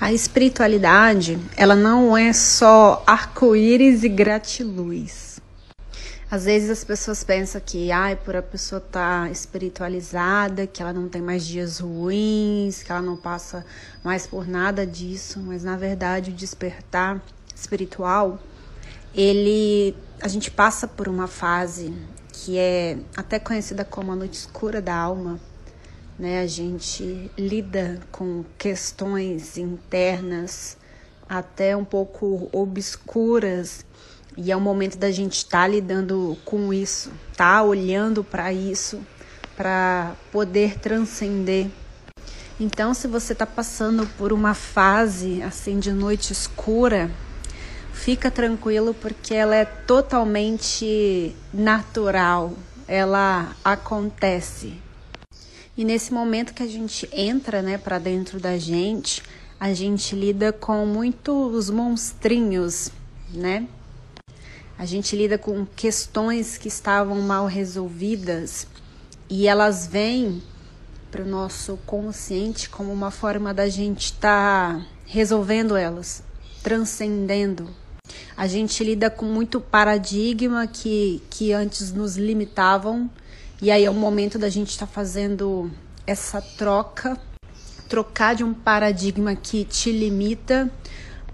A espiritualidade, ela não é só arco-íris e gratiluz. Às vezes as pessoas pensam que, ai, por a pessoa estar tá espiritualizada, que ela não tem mais dias ruins, que ela não passa mais por nada disso, mas na verdade o despertar espiritual, ele a gente passa por uma fase que é até conhecida como a noite escura da alma, né? A gente lida com questões internas até um pouco obscuras e é o momento da gente estar tá lidando com isso, tá olhando para isso, para poder transcender. Então, se você está passando por uma fase assim de noite escura, fica tranquilo porque ela é totalmente natural, ela acontece. E nesse momento que a gente entra, né, para dentro da gente, a gente lida com muitos monstrinhos, né? A gente lida com questões que estavam mal resolvidas e elas vêm para o nosso consciente como uma forma da gente estar tá resolvendo elas, transcendendo. A gente lida com muito paradigma que, que antes nos limitavam e aí é o momento da gente estar tá fazendo essa troca, trocar de um paradigma que te limita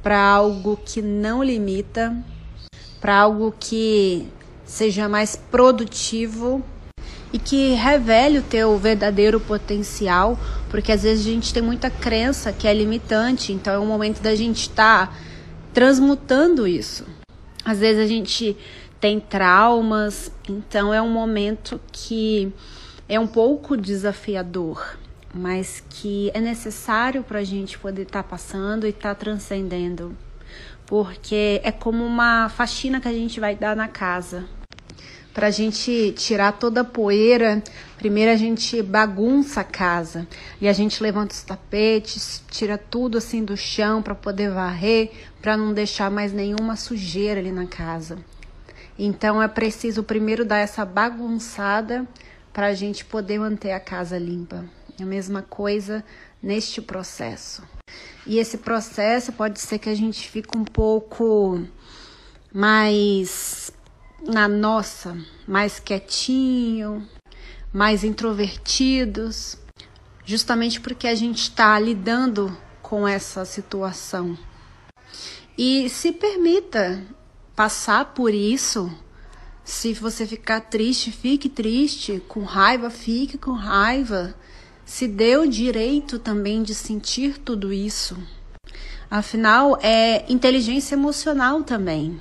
para algo que não limita, para algo que seja mais produtivo e que revele o teu verdadeiro potencial, porque às vezes a gente tem muita crença que é limitante, então é o momento da gente estar tá transmutando isso. Às vezes a gente tem traumas, então é um momento que é um pouco desafiador, mas que é necessário para a gente poder estar tá passando e estar tá transcendendo, porque é como uma faxina que a gente vai dar na casa. Para a gente tirar toda a poeira, primeiro a gente bagunça a casa e a gente levanta os tapetes, tira tudo assim do chão para poder varrer, para não deixar mais nenhuma sujeira ali na casa. Então é preciso primeiro dar essa bagunçada para a gente poder manter a casa limpa. É a mesma coisa neste processo. E esse processo pode ser que a gente fique um pouco mais na nossa, mais quietinho, mais introvertidos, justamente porque a gente está lidando com essa situação. E se permita passar por isso. Se você ficar triste, fique triste. Com raiva, fique com raiva. Se dê o direito também de sentir tudo isso. Afinal, é inteligência emocional também.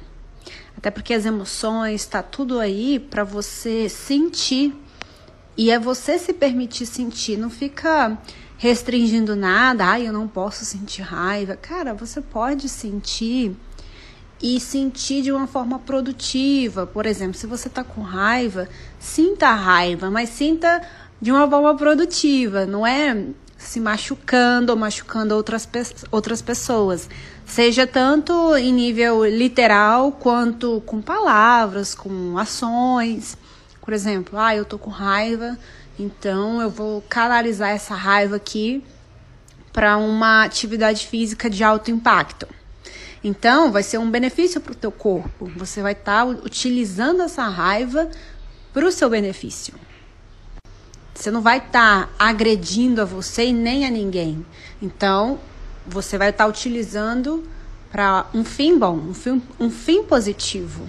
Até porque as emoções, está tudo aí para você sentir. E é você se permitir sentir. Não fica restringindo nada. Ai, eu não posso sentir raiva. Cara, você pode sentir e sentir de uma forma produtiva. Por exemplo, se você está com raiva, sinta a raiva, mas sinta de uma forma produtiva, não é se machucando ou machucando outras, outras pessoas. Seja tanto em nível literal quanto com palavras, com ações. Por exemplo, ah, eu tô com raiva, então eu vou canalizar essa raiva aqui para uma atividade física de alto impacto. Então, vai ser um benefício para o teu corpo. Você vai estar tá utilizando essa raiva para o seu benefício. Você não vai estar tá agredindo a você e nem a ninguém. Então, você vai estar tá utilizando para um fim bom, um fim, um fim positivo.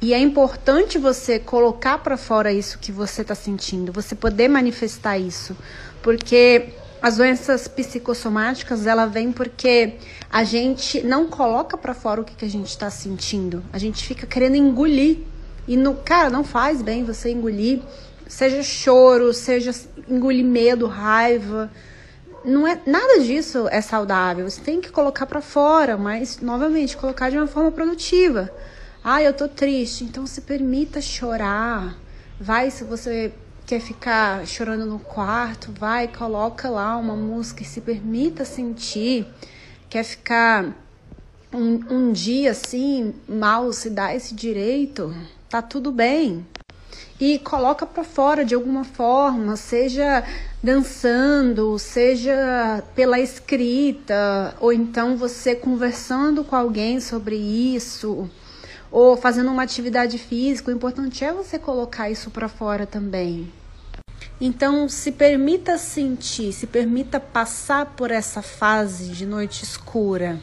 E é importante você colocar para fora isso que você está sentindo, você poder manifestar isso, porque as doenças psicossomáticas, ela vem porque a gente não coloca para fora o que, que a gente está sentindo. A gente fica querendo engolir. E no cara, não faz bem você engolir, seja choro, seja engolir medo, raiva. Não é nada disso é saudável. Você tem que colocar para fora, mas novamente colocar de uma forma produtiva. Ah, eu tô triste, então se permita chorar. Vai se você quer ficar chorando no quarto, vai, coloca lá uma música e se permita sentir. Quer ficar um, um dia assim, mal, se dá esse direito, tá tudo bem. E coloca para fora de alguma forma, seja dançando, seja pela escrita, ou então você conversando com alguém sobre isso, ou fazendo uma atividade física, o importante é você colocar isso para fora também. Então, se permita sentir, se permita passar por essa fase de noite escura.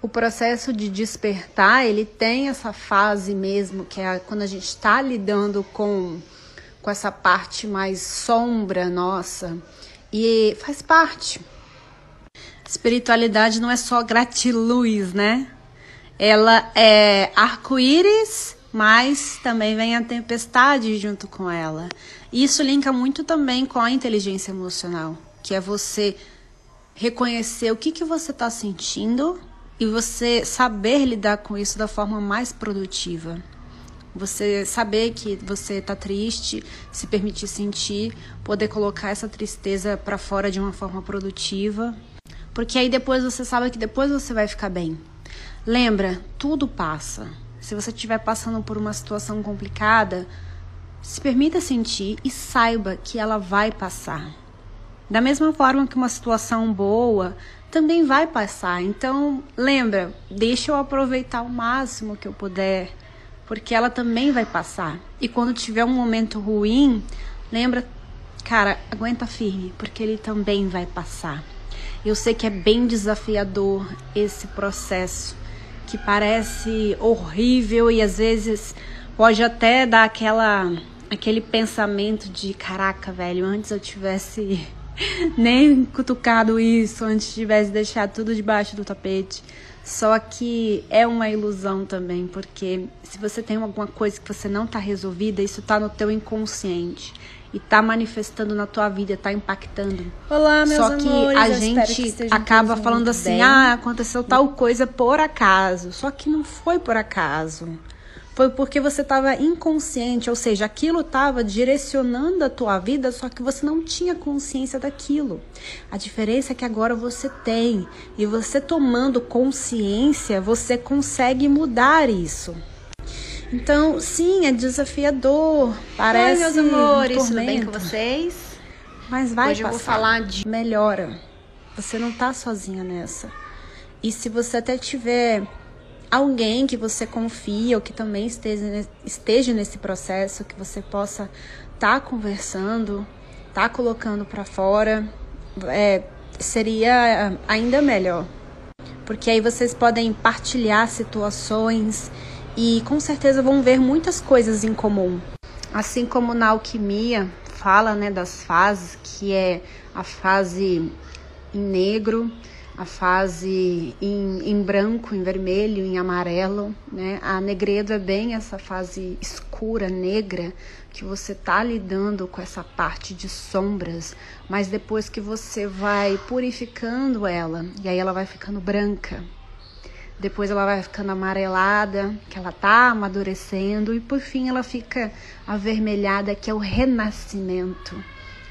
O processo de despertar, ele tem essa fase mesmo, que é quando a gente está lidando com, com essa parte mais sombra nossa. E faz parte. Espiritualidade não é só gratiluz, né? Ela é arco-íris, mas também vem a tempestade junto com ela. Isso linka muito também com a inteligência emocional, que é você reconhecer o que, que você está sentindo e você saber lidar com isso da forma mais produtiva. Você saber que você está triste, se permitir sentir, poder colocar essa tristeza para fora de uma forma produtiva, porque aí depois você sabe que depois você vai ficar bem. Lembra, tudo passa. Se você estiver passando por uma situação complicada, se permita sentir e saiba que ela vai passar. Da mesma forma que uma situação boa também vai passar. Então, lembra, deixa eu aproveitar o máximo que eu puder, porque ela também vai passar. E quando tiver um momento ruim, lembra, cara, aguenta firme, porque ele também vai passar. Eu sei que é bem desafiador esse processo, que parece horrível e às vezes pode até dar aquela aquele pensamento de caraca, velho, antes eu tivesse nem cutucado isso, antes tivesse deixado tudo debaixo do tapete. Só que é uma ilusão também, porque se você tem alguma coisa que você não está resolvida, isso está no teu inconsciente e está manifestando na tua vida, está impactando. Olá, meus Só que amores, a gente que acaba falando assim: bem. "Ah, aconteceu tal coisa por acaso". Só que não foi por acaso foi porque você estava inconsciente, ou seja, aquilo estava direcionando a tua vida, só que você não tinha consciência daquilo. A diferença é que agora você tem, e você tomando consciência, você consegue mudar isso. Então, sim, é desafiador. Parece Oi, meus amores, um tudo bem com vocês? Mas vai Hoje eu vou passar. falar de- melhora. Você não tá sozinha nessa. E se você até tiver alguém que você confia ou que também esteja, esteja nesse processo, que você possa estar conversando, tá colocando para fora, é, seria ainda melhor. Porque aí vocês podem partilhar situações e com certeza vão ver muitas coisas em comum. Assim como na alquimia fala, né, das fases, que é a fase em negro, a fase em, em branco, em vermelho, em amarelo, né? A negredo é bem essa fase escura, negra, que você tá lidando com essa parte de sombras, mas depois que você vai purificando ela, e aí ela vai ficando branca, depois ela vai ficando amarelada, que ela tá amadurecendo, e por fim ela fica avermelhada, que é o renascimento.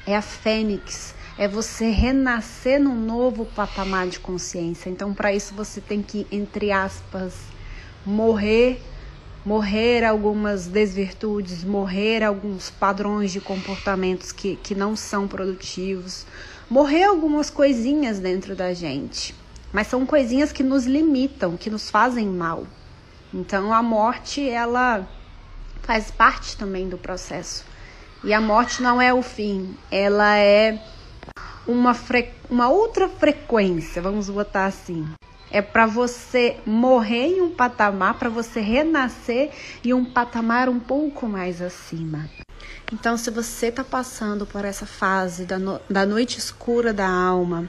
É a fênix, é você renascer num novo patamar de consciência. Então, para isso você tem que, entre aspas, morrer, morrer algumas desvirtudes, morrer alguns padrões de comportamentos que, que não são produtivos, morrer algumas coisinhas dentro da gente. Mas são coisinhas que nos limitam, que nos fazem mal. Então a morte, ela faz parte também do processo. E a morte não é o fim, ela é uma, fre... uma outra frequência, vamos botar assim. É para você morrer em um patamar, para você renascer em um patamar um pouco mais acima. Então, se você está passando por essa fase da, no... da noite escura da alma,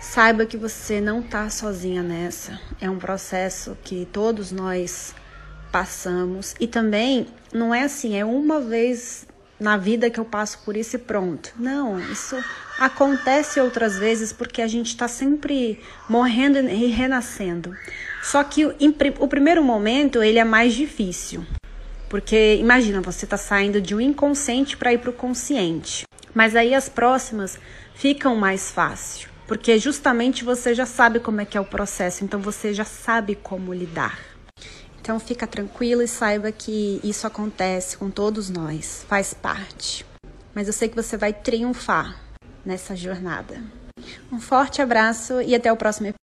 saiba que você não está sozinha nessa. É um processo que todos nós passamos. E também não é assim, é uma vez na vida que eu passo por isso e pronto. Não, isso acontece outras vezes porque a gente está sempre morrendo e renascendo. Só que o primeiro momento ele é mais difícil. Porque imagina, você está saindo de um inconsciente para ir para o consciente. Mas aí as próximas ficam mais fácil. Porque justamente você já sabe como é que é o processo, então você já sabe como lidar. Então fica tranquilo e saiba que isso acontece com todos nós, faz parte. mas eu sei que você vai triunfar nessa jornada. Um forte abraço e até o próximo episódio.